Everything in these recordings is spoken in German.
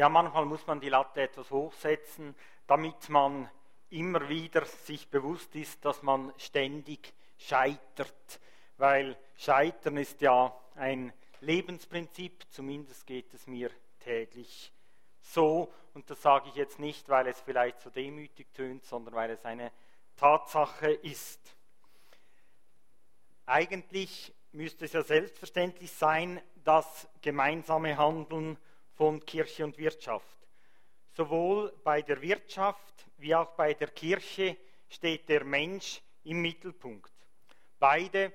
Ja, manchmal muss man die Latte etwas hochsetzen, damit man immer wieder sich bewusst ist, dass man ständig scheitert, weil Scheitern ist ja ein Lebensprinzip, zumindest geht es mir täglich so. Und das sage ich jetzt nicht, weil es vielleicht so demütig tönt, sondern weil es eine Tatsache ist. Eigentlich müsste es ja selbstverständlich sein, das gemeinsame Handeln von Kirche und Wirtschaft. Sowohl bei der Wirtschaft wie auch bei der Kirche steht der Mensch im Mittelpunkt. Beide,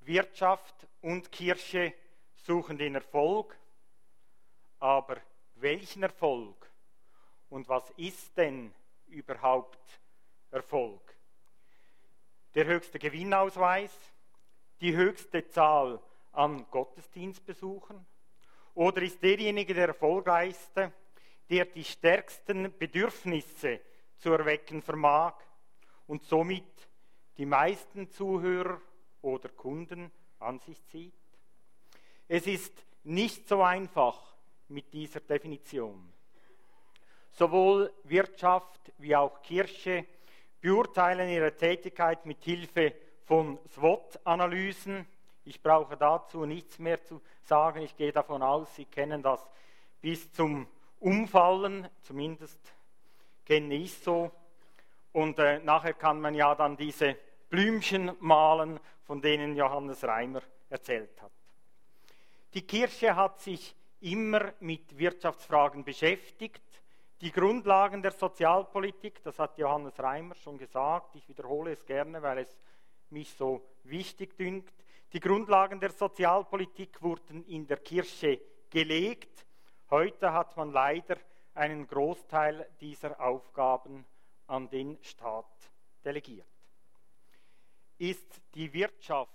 Wirtschaft und Kirche, suchen den Erfolg, aber welchen Erfolg und was ist denn überhaupt Erfolg? Der höchste Gewinnausweis, die höchste Zahl an Gottesdienstbesuchen oder ist derjenige der erfolgreichste, der die stärksten Bedürfnisse zu erwecken vermag und somit die meisten Zuhörer oder Kunden an sich zieht? Es ist nicht so einfach mit dieser Definition. Sowohl Wirtschaft wie auch Kirche beurteilen ihre Tätigkeit mit Hilfe von SWOT-Analysen. Ich brauche dazu nichts mehr zu sagen. Ich gehe davon aus, Sie kennen das bis zum Umfallen, zumindest kenne ich so. Und äh, nachher kann man ja dann diese Blümchen malen, von denen Johannes Reimer erzählt hat. Die Kirche hat sich immer mit Wirtschaftsfragen beschäftigt. Die Grundlagen der Sozialpolitik, das hat Johannes Reimer schon gesagt, ich wiederhole es gerne, weil es mich so wichtig dünkt. Die Grundlagen der Sozialpolitik wurden in der Kirche gelegt. Heute hat man leider einen Großteil dieser Aufgaben an den Staat delegiert. Ist die Wirtschaft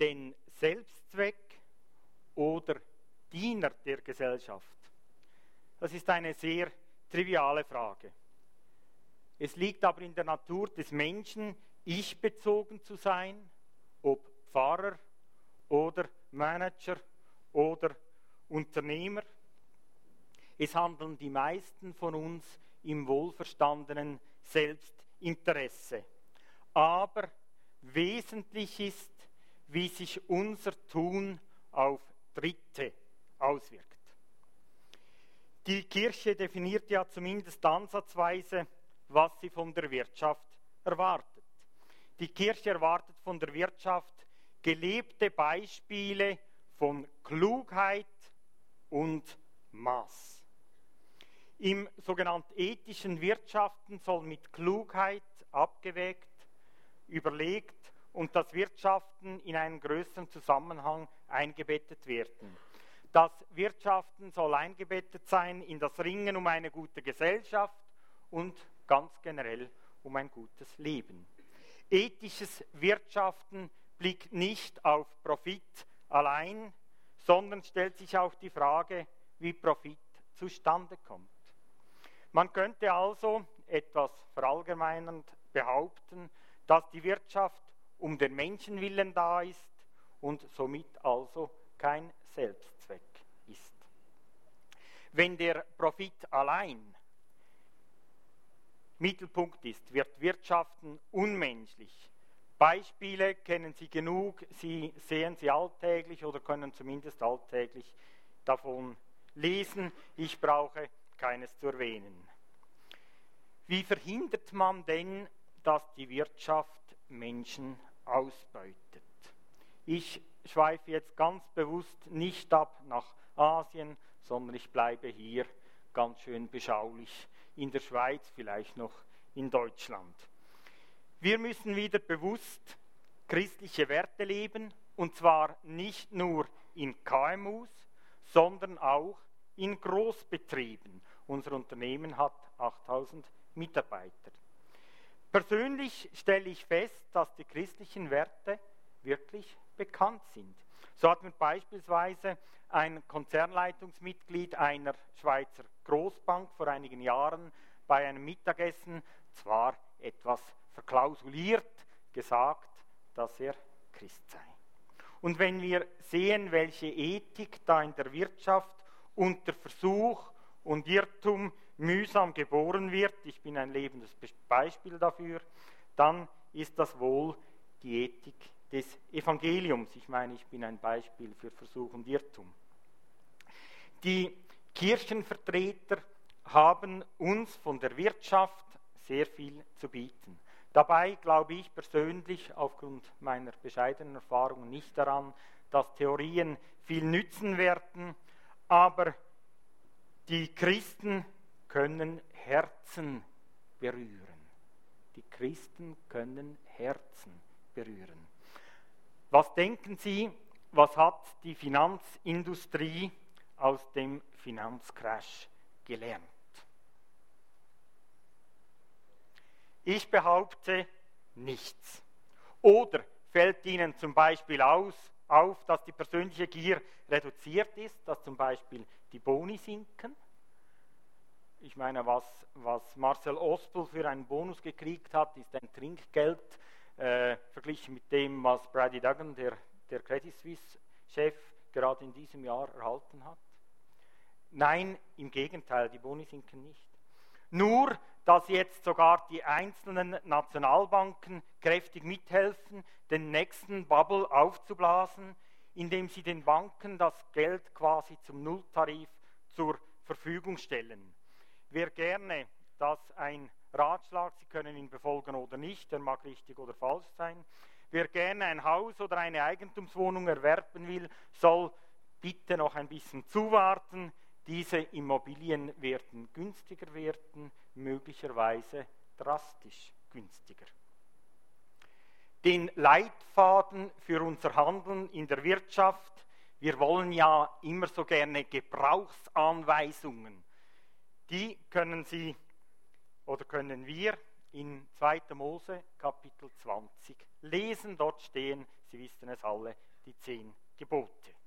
denn Selbstzweck oder Diener der Gesellschaft? Das ist eine sehr triviale Frage. Es liegt aber in der Natur des Menschen, ich-bezogen zu sein, ob Pfarrer oder Manager oder Unternehmer. Es handeln die meisten von uns im wohlverstandenen Selbstinteresse. Aber wesentlich ist, wie sich unser Tun auf Dritte auswirkt. Die Kirche definiert ja zumindest ansatzweise, was sie von der Wirtschaft erwartet. Die Kirche erwartet von der Wirtschaft gelebte Beispiele von Klugheit und Maß. Im sogenannten ethischen Wirtschaften soll mit Klugheit abgewägt, überlegt und das Wirtschaften in einen größeren Zusammenhang eingebettet werden. Das Wirtschaften soll eingebettet sein in das Ringen um eine gute Gesellschaft und ganz generell um ein gutes Leben. Ethisches Wirtschaften blickt nicht auf Profit allein, sondern stellt sich auch die Frage, wie Profit zustande kommt. Man könnte also etwas verallgemeinernd behaupten, dass die Wirtschaft um den Menschenwillen da ist und somit also kein Selbstzweck ist. Wenn der Profit allein Mittelpunkt ist, wird Wirtschaften unmenschlich. Beispiele kennen Sie genug, Sie sehen sie alltäglich oder können zumindest alltäglich davon lesen. Ich brauche keines zu erwähnen. Wie verhindert man denn, dass die Wirtschaft Menschen ausbeutet? Ich schweife jetzt ganz bewusst nicht ab nach Asien, sondern ich bleibe hier ganz schön beschaulich in der Schweiz, vielleicht noch in Deutschland. Wir müssen wieder bewusst christliche Werte leben, und zwar nicht nur in KMUs, sondern auch in Großbetrieben. Unser Unternehmen hat 8000 Mitarbeiter. Persönlich stelle ich fest, dass die christlichen Werte wirklich bekannt sind. So hat mir beispielsweise ein Konzernleitungsmitglied einer Schweizer Großbank vor einigen Jahren bei einem Mittagessen zwar etwas verklausuliert gesagt, dass er Christ sei. Und wenn wir sehen, welche Ethik da in der Wirtschaft unter Versuch und Irrtum mühsam geboren wird, ich bin ein lebendes Beispiel dafür, dann ist das wohl die Ethik des Evangeliums. Ich meine, ich bin ein Beispiel für Versuch und Irrtum. Die Kirchenvertreter haben uns von der Wirtschaft sehr viel zu bieten. Dabei glaube ich persönlich aufgrund meiner bescheidenen Erfahrungen nicht daran, dass Theorien viel nützen werden, aber die Christen können Herzen berühren. Die Christen können Herzen berühren. Was denken Sie, was hat die Finanzindustrie aus dem Finanzcrash gelernt? Ich behaupte nichts. Oder fällt Ihnen zum Beispiel aus, auf, dass die persönliche Gier reduziert ist, dass zum Beispiel die Boni sinken? Ich meine, was, was Marcel Ospel für einen Bonus gekriegt hat, ist ein Trinkgeld äh, verglichen mit dem, was Brady Duggan, der, der Credit Suisse-Chef, gerade in diesem Jahr erhalten hat. Nein, im Gegenteil, die Boni sinken nicht. Nur, dass jetzt sogar die einzelnen Nationalbanken kräftig mithelfen, den nächsten Bubble aufzublasen, indem sie den Banken das Geld quasi zum Nulltarif zur Verfügung stellen. Wer gerne das ein Ratschlag, Sie können ihn befolgen oder nicht, der mag richtig oder falsch sein. Wer gerne ein Haus oder eine Eigentumswohnung erwerben will, soll bitte noch ein bisschen zuwarten. Diese Immobilien werden günstiger werden, möglicherweise drastisch günstiger. Den Leitfaden für unser Handeln in der Wirtschaft, wir wollen ja immer so gerne Gebrauchsanweisungen die können Sie oder können wir in 2. Mose Kapitel 20 lesen. Dort stehen, Sie wissen es alle, die zehn Gebote.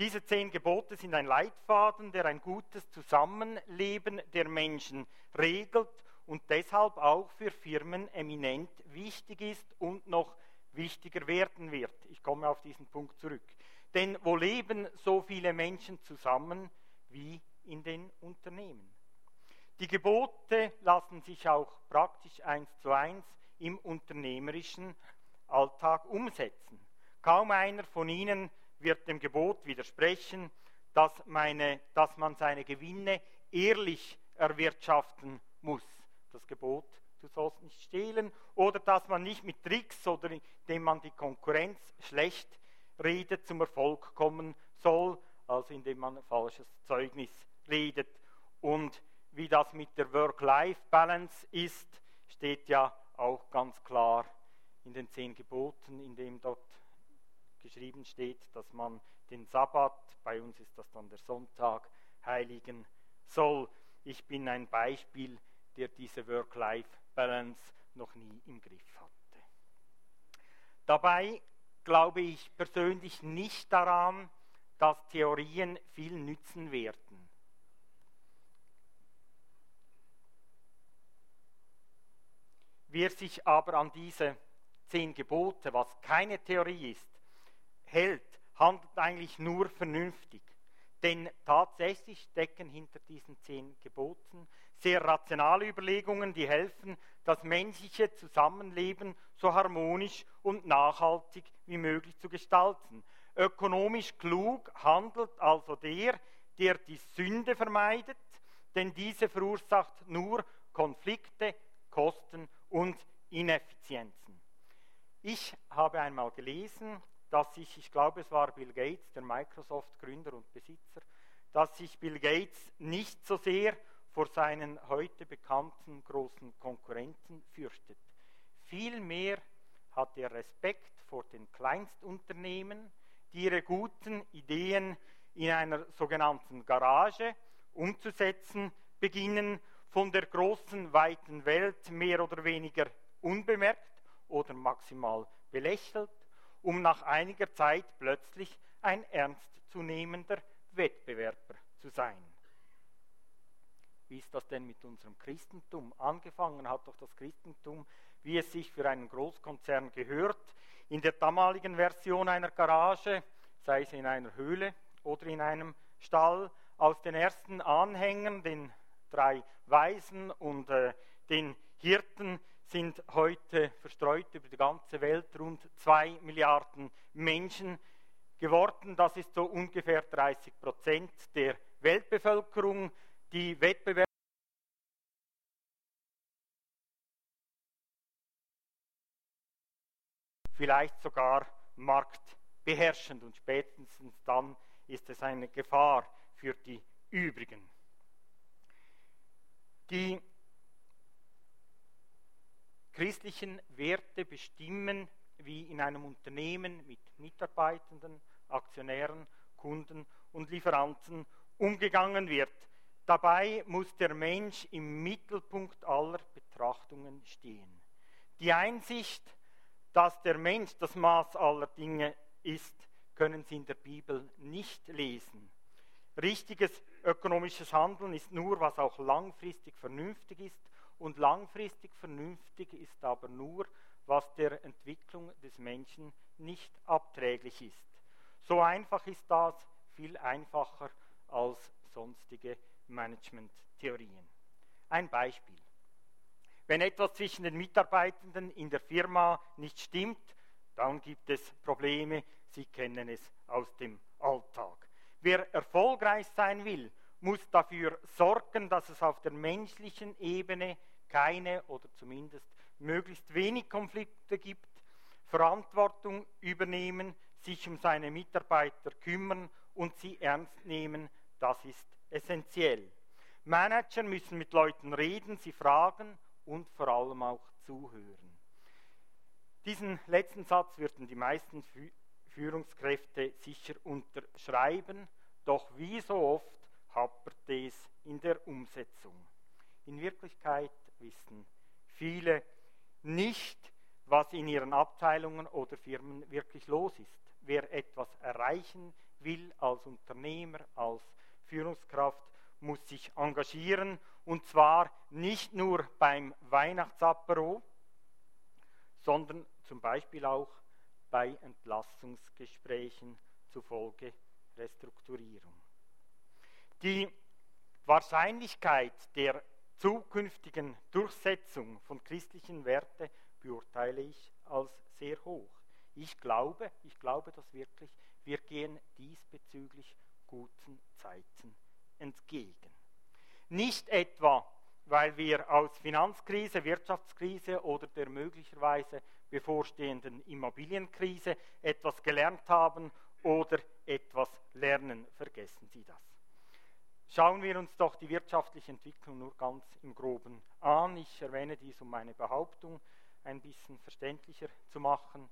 Diese zehn Gebote sind ein Leitfaden, der ein gutes Zusammenleben der Menschen regelt und deshalb auch für Firmen eminent wichtig ist und noch wichtiger werden wird. Ich komme auf diesen Punkt zurück. Denn wo leben so viele Menschen zusammen wie in den Unternehmen. Die Gebote lassen sich auch praktisch eins zu eins im unternehmerischen Alltag umsetzen. Kaum einer von ihnen wird dem Gebot widersprechen, dass, meine, dass man seine Gewinne ehrlich erwirtschaften muss. Das Gebot, du sollst nicht stehlen, oder dass man nicht mit Tricks oder indem man die Konkurrenz schlecht redet zum Erfolg kommen soll, also indem man falsches Zeugnis redet. Und wie das mit der Work-Life-Balance ist, steht ja auch ganz klar in den zehn Geboten, in dem dort geschrieben steht, dass man den Sabbat, bei uns ist das dann der Sonntag, heiligen soll. Ich bin ein Beispiel, der diese Work-Life-Balance noch nie im Griff hatte. Dabei glaube ich persönlich nicht daran, dass Theorien viel nützen werden. Wer sich aber an diese zehn Gebote, was keine Theorie ist, hält, handelt eigentlich nur vernünftig. Denn tatsächlich stecken hinter diesen zehn Geboten sehr rationale Überlegungen, die helfen, das menschliche Zusammenleben so harmonisch und nachhaltig wie möglich zu gestalten. Ökonomisch klug handelt also der, der die Sünde vermeidet, denn diese verursacht nur Konflikte, Kosten und Ineffizienzen. Ich habe einmal gelesen, dass sich, ich glaube es war Bill Gates, der Microsoft-Gründer und Besitzer, dass sich Bill Gates nicht so sehr vor seinen heute bekannten großen Konkurrenten fürchtet. Vielmehr hat er Respekt vor den Kleinstunternehmen, die ihre guten Ideen in einer sogenannten Garage umzusetzen beginnen von der großen, weiten Welt mehr oder weniger unbemerkt oder maximal belächelt, um nach einiger Zeit plötzlich ein ernstzunehmender Wettbewerber zu sein. Wie ist das denn mit unserem Christentum? Angefangen hat doch das Christentum, wie es sich für einen Großkonzern gehört, in der damaligen Version einer Garage, sei es in einer Höhle oder in einem Stall, aus den ersten Anhängern, den drei Weisen und äh, den Hirten, sind heute verstreut über die ganze Welt rund zwei Milliarden Menschen geworden. Das ist so ungefähr 30 Prozent der Weltbevölkerung. Die Wettbewerb vielleicht sogar marktbeherrschend und spätestens dann ist es eine Gefahr für die übrigen. Die christlichen Werte bestimmen, wie in einem Unternehmen mit Mitarbeitenden, Aktionären, Kunden und Lieferanten umgegangen wird. Dabei muss der Mensch im Mittelpunkt aller Betrachtungen stehen. Die Einsicht, dass der Mensch das Maß aller Dinge ist, können Sie in der Bibel nicht lesen. Richtiges ökonomisches Handeln ist nur, was auch langfristig vernünftig ist. Und langfristig vernünftig ist aber nur, was der Entwicklung des Menschen nicht abträglich ist. So einfach ist das, viel einfacher als sonstige Management-Theorien. Ein Beispiel. Wenn etwas zwischen den Mitarbeitenden in der Firma nicht stimmt, dann gibt es Probleme. Sie kennen es aus dem Alltag. Wer erfolgreich sein will, muss dafür sorgen, dass es auf der menschlichen Ebene keine oder zumindest möglichst wenig Konflikte gibt, Verantwortung übernehmen, sich um seine Mitarbeiter kümmern und sie ernst nehmen, das ist essentiell. Manager müssen mit Leuten reden, sie fragen und vor allem auch zuhören. Diesen letzten Satz würden die meisten Führungskräfte sicher unterschreiben, doch wie so oft hapert es in der Umsetzung. In Wirklichkeit wissen viele nicht, was in ihren Abteilungen oder Firmen wirklich los ist. Wer etwas erreichen will als Unternehmer, als Führungskraft, muss sich engagieren und zwar nicht nur beim Weihnachtsapero, sondern zum Beispiel auch bei Entlassungsgesprächen zufolge Restrukturierung. Die Wahrscheinlichkeit der zukünftigen Durchsetzung von christlichen Werten beurteile ich als sehr hoch. Ich glaube, ich glaube das wirklich, wir gehen diesbezüglich guten Zeiten entgegen. Nicht etwa, weil wir aus Finanzkrise, Wirtschaftskrise oder der möglicherweise bevorstehenden Immobilienkrise etwas gelernt haben oder etwas lernen. Vergessen Sie das. Schauen wir uns doch die wirtschaftliche Entwicklung nur ganz im groben an. Ich erwähne dies, um meine Behauptung ein bisschen verständlicher zu machen.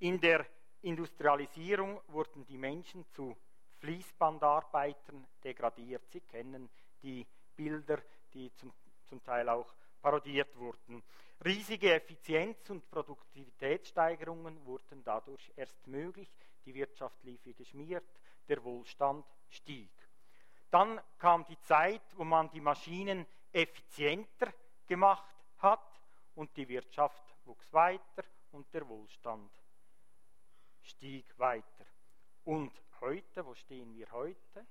In der Industrialisierung wurden die Menschen zu Fließbandarbeitern degradiert. Sie kennen die Bilder, die zum, zum Teil auch parodiert wurden. Riesige Effizienz- und Produktivitätssteigerungen wurden dadurch erst möglich. Die Wirtschaft lief wie geschmiert, der Wohlstand stieg. Dann kam die Zeit, wo man die Maschinen effizienter gemacht hat und die Wirtschaft wuchs weiter und der Wohlstand stieg weiter. Und heute, wo stehen wir heute?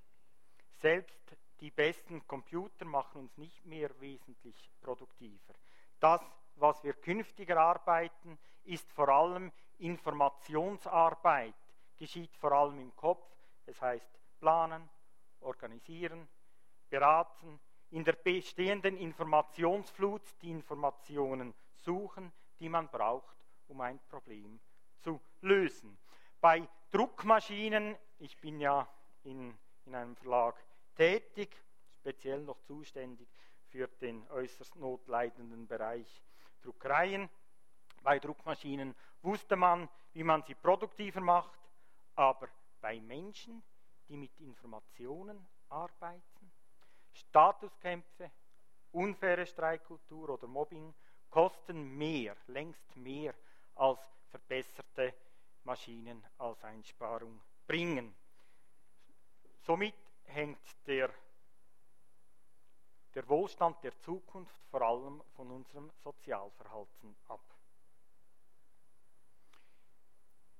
Selbst die besten Computer machen uns nicht mehr wesentlich produktiver. Das, was wir künftig erarbeiten, ist vor allem Informationsarbeit, geschieht vor allem im Kopf, es heißt planen, organisieren, beraten, in der bestehenden Informationsflut die Informationen suchen, die man braucht, um ein Problem zu lösen. Bei Druckmaschinen, ich bin ja in, in einem Verlag tätig, speziell noch zuständig für den äußerst notleidenden Bereich Druckereien. Bei Druckmaschinen wusste man, wie man sie produktiver macht, aber bei Menschen, die mit Informationen arbeiten, Statuskämpfe, unfaire Streikkultur oder Mobbing kosten mehr, längst mehr als verbesserte Maschinen als Einsparung bringen. Somit hängt der, der Wohlstand der Zukunft vor allem von unserem Sozialverhalten ab.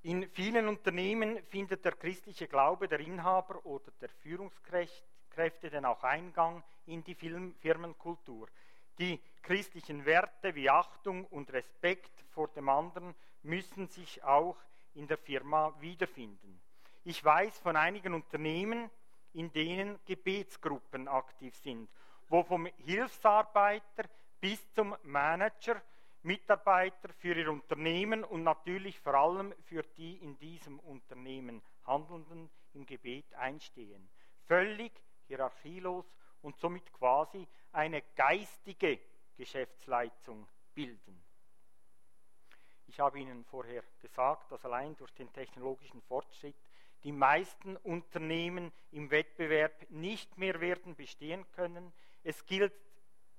In vielen Unternehmen findet der christliche Glaube der Inhaber oder der Führungskräfte denn auch Eingang in die Firmenkultur. Die christlichen Werte wie Achtung und Respekt vor dem anderen müssen sich auch in der Firma wiederfinden. Ich weiß von einigen Unternehmen, in denen Gebetsgruppen aktiv sind, wo vom Hilfsarbeiter bis zum Manager Mitarbeiter für ihr Unternehmen und natürlich vor allem für die in diesem Unternehmen Handelnden im Gebet einstehen. Völlig hierarchielos und somit quasi eine geistige Geschäftsleitung bilden. Ich habe Ihnen vorher gesagt, dass allein durch den technologischen Fortschritt die meisten Unternehmen im Wettbewerb nicht mehr werden bestehen können. Es gilt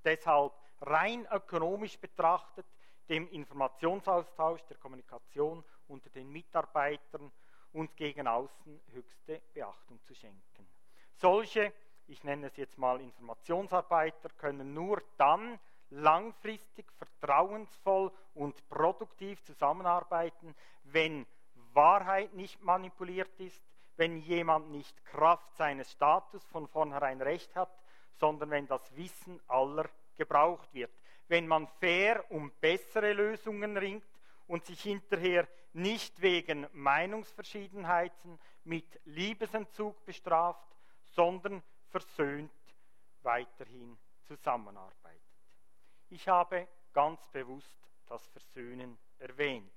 deshalb rein ökonomisch betrachtet, dem Informationsaustausch, der Kommunikation unter den Mitarbeitern und gegen außen höchste Beachtung zu schenken. Solche, ich nenne es jetzt mal Informationsarbeiter, können nur dann langfristig, vertrauensvoll und produktiv zusammenarbeiten, wenn Wahrheit nicht manipuliert ist, wenn jemand nicht Kraft seines Status von vornherein recht hat, sondern wenn das Wissen aller gebraucht wird wenn man fair um bessere Lösungen ringt und sich hinterher nicht wegen Meinungsverschiedenheiten mit Liebesentzug bestraft, sondern versöhnt weiterhin zusammenarbeitet. Ich habe ganz bewusst das Versöhnen erwähnt.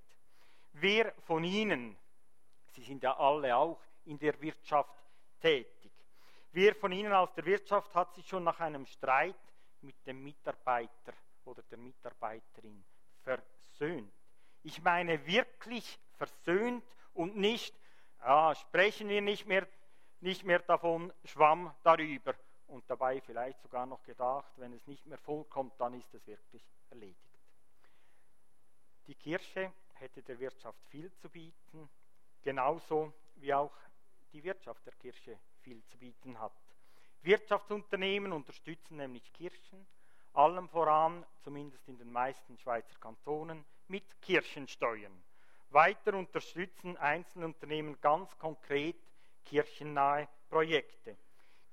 Wer von Ihnen, Sie sind ja alle auch in der Wirtschaft tätig, wer von Ihnen aus der Wirtschaft hat sich schon nach einem Streit mit dem Mitarbeiter oder der Mitarbeiterin versöhnt. Ich meine wirklich versöhnt und nicht, ah, sprechen wir nicht mehr, nicht mehr davon, schwamm darüber. Und dabei vielleicht sogar noch gedacht, wenn es nicht mehr vollkommt, dann ist es wirklich erledigt. Die Kirche hätte der Wirtschaft viel zu bieten, genauso wie auch die Wirtschaft der Kirche viel zu bieten hat. Wirtschaftsunternehmen unterstützen nämlich Kirchen, allem voran, zumindest in den meisten Schweizer Kantonen, mit Kirchensteuern. Weiter unterstützen Einzelunternehmen ganz konkret kirchennahe Projekte.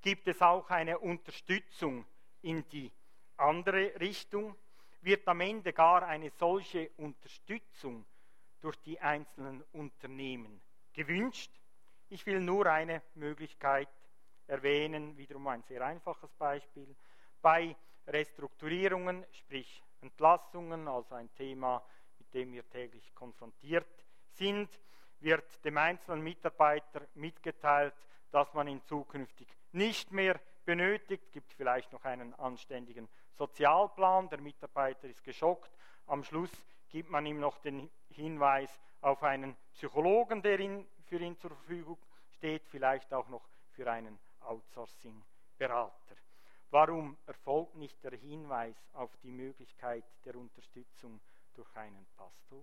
Gibt es auch eine Unterstützung in die andere Richtung? Wird am Ende gar eine solche Unterstützung durch die einzelnen Unternehmen gewünscht? Ich will nur eine Möglichkeit erwähnen, wiederum ein sehr einfaches Beispiel. Bei Restrukturierungen, sprich Entlassungen, also ein Thema, mit dem wir täglich konfrontiert sind, wird dem einzelnen Mitarbeiter mitgeteilt, dass man ihn zukünftig nicht mehr benötigt, gibt vielleicht noch einen anständigen Sozialplan, der Mitarbeiter ist geschockt, am Schluss gibt man ihm noch den Hinweis auf einen Psychologen, der ihn, für ihn zur Verfügung steht, vielleicht auch noch für einen Outsourcing-Berater. Warum erfolgt nicht der Hinweis auf die Möglichkeit der Unterstützung durch einen Pastor?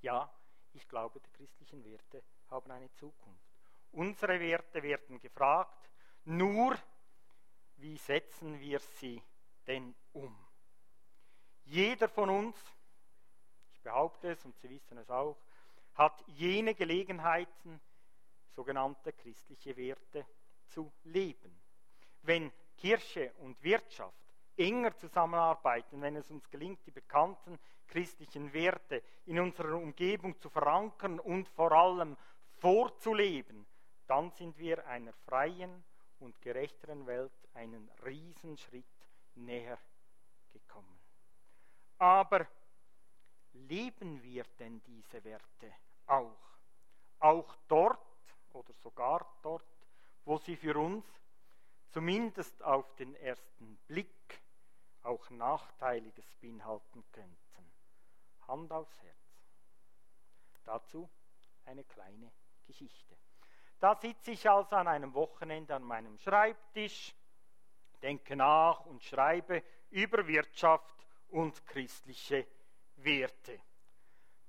Ja, ich glaube, die christlichen Werte haben eine Zukunft. Unsere Werte werden gefragt, nur wie setzen wir sie denn um? Jeder von uns, ich behaupte es und Sie wissen es auch, hat jene Gelegenheiten, sogenannte christliche Werte zu leben wenn Kirche und Wirtschaft enger zusammenarbeiten, wenn es uns gelingt, die bekannten christlichen Werte in unserer Umgebung zu verankern und vor allem vorzuleben, dann sind wir einer freien und gerechteren Welt einen Riesenschritt näher gekommen. Aber leben wir denn diese Werte auch? Auch dort oder sogar dort, wo sie für uns zumindest auf den ersten Blick auch Nachteiliges beinhalten könnten. Hand aufs Herz. Dazu eine kleine Geschichte. Da sitze ich also an einem Wochenende an meinem Schreibtisch, denke nach und schreibe über Wirtschaft und christliche Werte.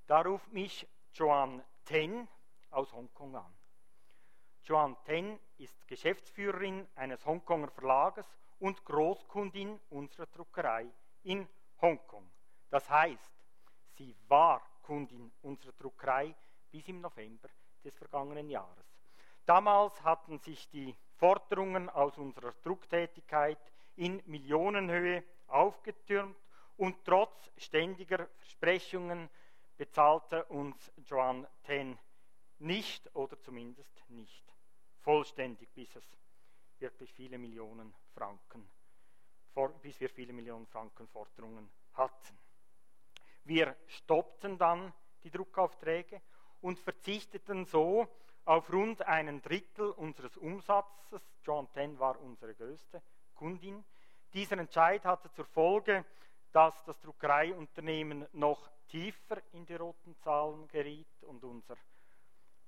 Da ruft mich Joan Ten aus Hongkong an. Joan Ten ist Geschäftsführerin eines Hongkonger Verlages und Großkundin unserer Druckerei in Hongkong. Das heißt, sie war Kundin unserer Druckerei, bis im November des vergangenen Jahres. Damals hatten sich die Forderungen aus unserer Drucktätigkeit in Millionenhöhe aufgetürmt und trotz ständiger Versprechungen bezahlte uns Joan Ten nicht oder zumindest nicht vollständig, bis es wirklich viele Millionen Franken, bis wir viele Millionen Franken Forderungen hatten. Wir stoppten dann die Druckaufträge und verzichteten so auf rund einen Drittel unseres Umsatzes. John Ten war unsere größte Kundin. Dieser Entscheid hatte zur Folge, dass das Druckereiunternehmen noch tiefer in die roten Zahlen geriet und unser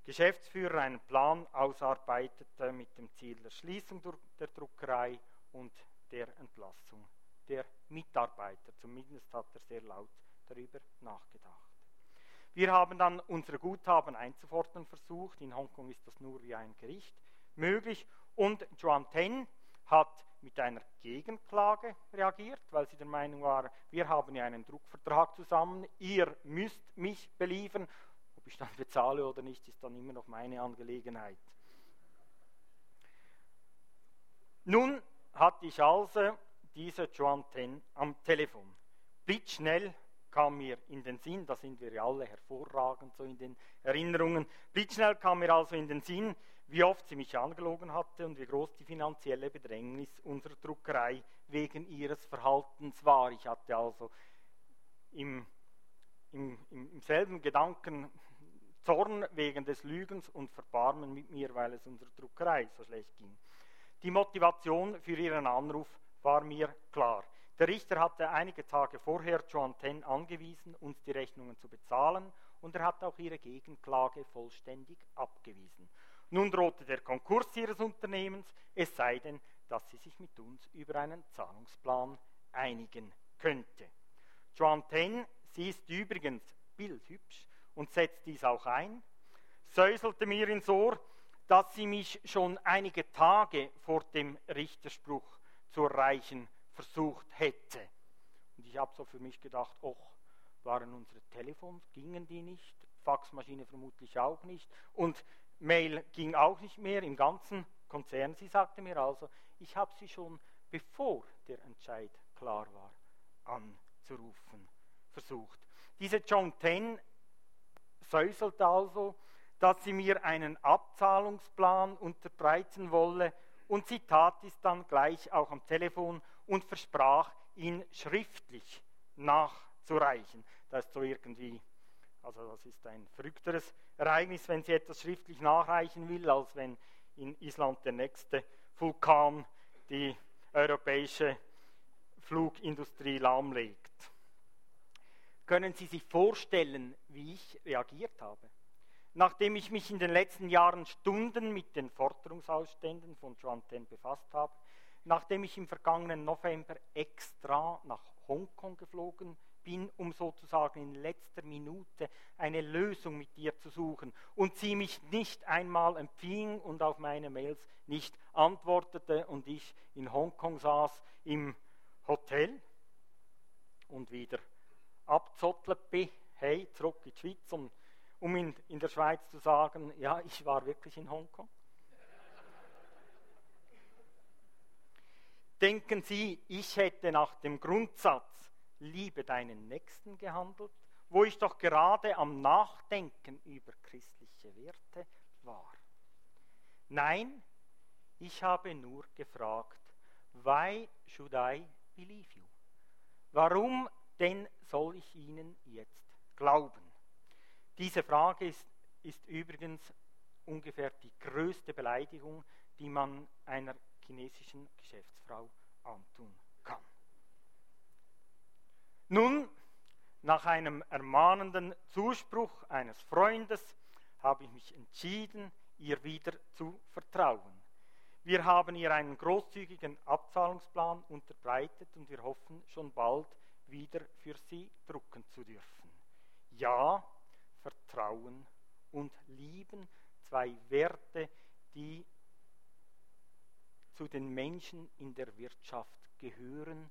Geschäftsführer einen Plan ausarbeitete mit dem Ziel der Schließung der Druckerei und der Entlassung der Mitarbeiter. Zumindest hat er sehr laut darüber nachgedacht. Wir haben dann unsere Guthaben einzufordern versucht. In Hongkong ist das nur wie ein Gericht möglich. Und Joan Ten hat mit einer Gegenklage reagiert, weil sie der Meinung war, wir haben ja einen Druckvertrag zusammen, ihr müsst mich beliefern ob ich dann bezahle oder nicht, ist dann immer noch meine Angelegenheit. Nun hatte ich also diese Joan Ten am Telefon. Blitzschnell kam mir in den Sinn, da sind wir ja alle hervorragend so in den Erinnerungen, blitzschnell kam mir also in den Sinn, wie oft sie mich angelogen hatte und wie groß die finanzielle Bedrängnis unserer Druckerei wegen ihres Verhaltens war. Ich hatte also im, im, im selben Gedanken Zorn wegen des Lügens und Verbarmen mit mir, weil es unserer Druckerei so schlecht ging. Die Motivation für ihren Anruf war mir klar. Der Richter hatte einige Tage vorher Joan Ten angewiesen, uns die Rechnungen zu bezahlen und er hat auch ihre Gegenklage vollständig abgewiesen. Nun drohte der Konkurs ihres Unternehmens, es sei denn, dass sie sich mit uns über einen Zahlungsplan einigen könnte. Joan Ten, sie ist übrigens bildhübsch, und setzt dies auch ein, säuselte mir ins Ohr, dass sie mich schon einige Tage vor dem Richterspruch zu erreichen versucht hätte. Und ich habe so für mich gedacht, och, waren unsere Telefons, gingen die nicht, Faxmaschine vermutlich auch nicht und Mail ging auch nicht mehr im ganzen Konzern. Sie sagte mir also, ich habe sie schon, bevor der Entscheid klar war, anzurufen versucht. Diese John Ten säuselt also, dass sie mir einen Abzahlungsplan unterbreiten wolle und sie tat es dann gleich auch am Telefon und versprach, ihn schriftlich nachzureichen. Das ist so irgendwie, also das ist ein verrückteres Ereignis, wenn sie etwas schriftlich nachreichen will, als wenn in Island der nächste Vulkan die europäische Flugindustrie lahmlegt. Können Sie sich vorstellen, wie ich reagiert habe? Nachdem ich mich in den letzten Jahren Stunden mit den Forderungsausständen von Joan Ten befasst habe, nachdem ich im vergangenen November extra nach Hongkong geflogen bin, um sozusagen in letzter Minute eine Lösung mit dir zu suchen und sie mich nicht einmal empfing und auf meine Mails nicht antwortete und ich in Hongkong saß im Hotel und wieder abzottelt bin, hey, zurück in die Schweiz, um, um in, in der Schweiz zu sagen, ja, ich war wirklich in Hongkong. Denken Sie, ich hätte nach dem Grundsatz Liebe deinen Nächsten gehandelt, wo ich doch gerade am Nachdenken über christliche Werte war. Nein, ich habe nur gefragt, why should I believe you? Warum denn soll ich ihnen jetzt glauben? Diese Frage ist, ist übrigens ungefähr die größte Beleidigung, die man einer chinesischen Geschäftsfrau antun kann. Nun, nach einem ermahnenden Zuspruch eines Freundes habe ich mich entschieden, ihr wieder zu vertrauen. Wir haben ihr einen großzügigen Abzahlungsplan unterbreitet und wir hoffen schon bald wieder für sie drucken zu dürfen. Ja, Vertrauen und Lieben, zwei Werte, die zu den Menschen in der Wirtschaft gehören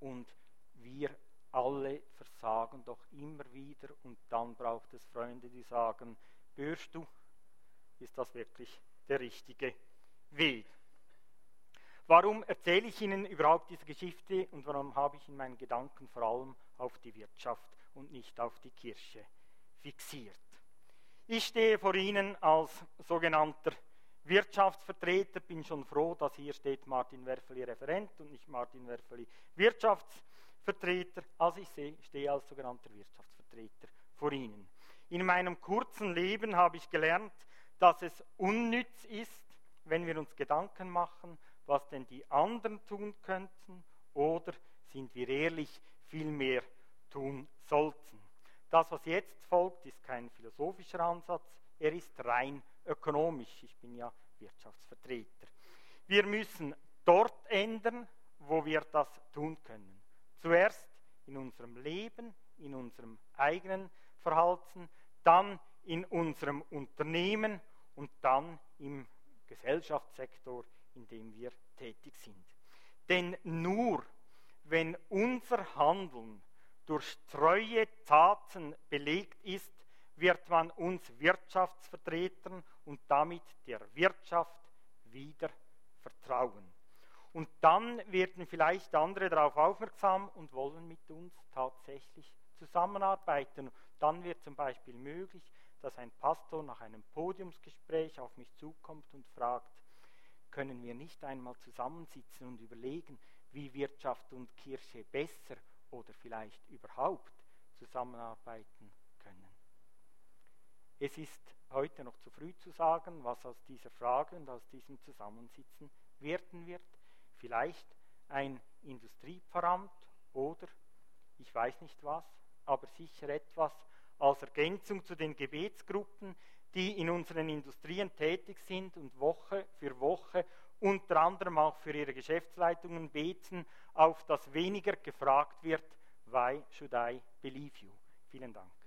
und wir alle versagen doch immer wieder und dann braucht es Freunde, die sagen, Hörst du, ist das wirklich der richtige Weg? Warum erzähle ich Ihnen überhaupt diese Geschichte und warum habe ich in meinen Gedanken vor allem auf die Wirtschaft und nicht auf die Kirche fixiert? Ich stehe vor Ihnen als sogenannter Wirtschaftsvertreter, bin schon froh, dass hier steht Martin Werfeli Referent und nicht Martin Werfeli Wirtschaftsvertreter. Also ich stehe als sogenannter Wirtschaftsvertreter vor Ihnen. In meinem kurzen Leben habe ich gelernt, dass es unnütz ist, wenn wir uns Gedanken machen, was denn die anderen tun könnten, oder sind wir ehrlich, viel mehr tun sollten. Das, was jetzt folgt, ist kein philosophischer Ansatz, er ist rein ökonomisch. Ich bin ja Wirtschaftsvertreter. Wir müssen dort ändern, wo wir das tun können. Zuerst in unserem Leben, in unserem eigenen Verhalten, dann in unserem Unternehmen und dann im Gesellschaftssektor, in dem wir tätig sind. Denn nur wenn unser Handeln durch treue Taten belegt ist, wird man uns Wirtschaftsvertretern und damit der Wirtschaft wieder vertrauen. Und dann werden vielleicht andere darauf aufmerksam und wollen mit uns tatsächlich zusammenarbeiten. Dann wird zum Beispiel möglich, dass ein Pastor nach einem Podiumsgespräch auf mich zukommt und fragt, können wir nicht einmal zusammensitzen und überlegen, wie Wirtschaft und Kirche besser oder vielleicht überhaupt zusammenarbeiten können. Es ist heute noch zu früh zu sagen, was aus dieser Frage und aus diesem Zusammensitzen werden wird. Vielleicht ein Industriepfarramt oder ich weiß nicht was, aber sicher etwas als Ergänzung zu den Gebetsgruppen, die in unseren Industrien tätig sind und Woche für Woche unter anderem auch für ihre Geschäftsleitungen beten, auf das weniger gefragt wird, why should I believe you? Vielen Dank.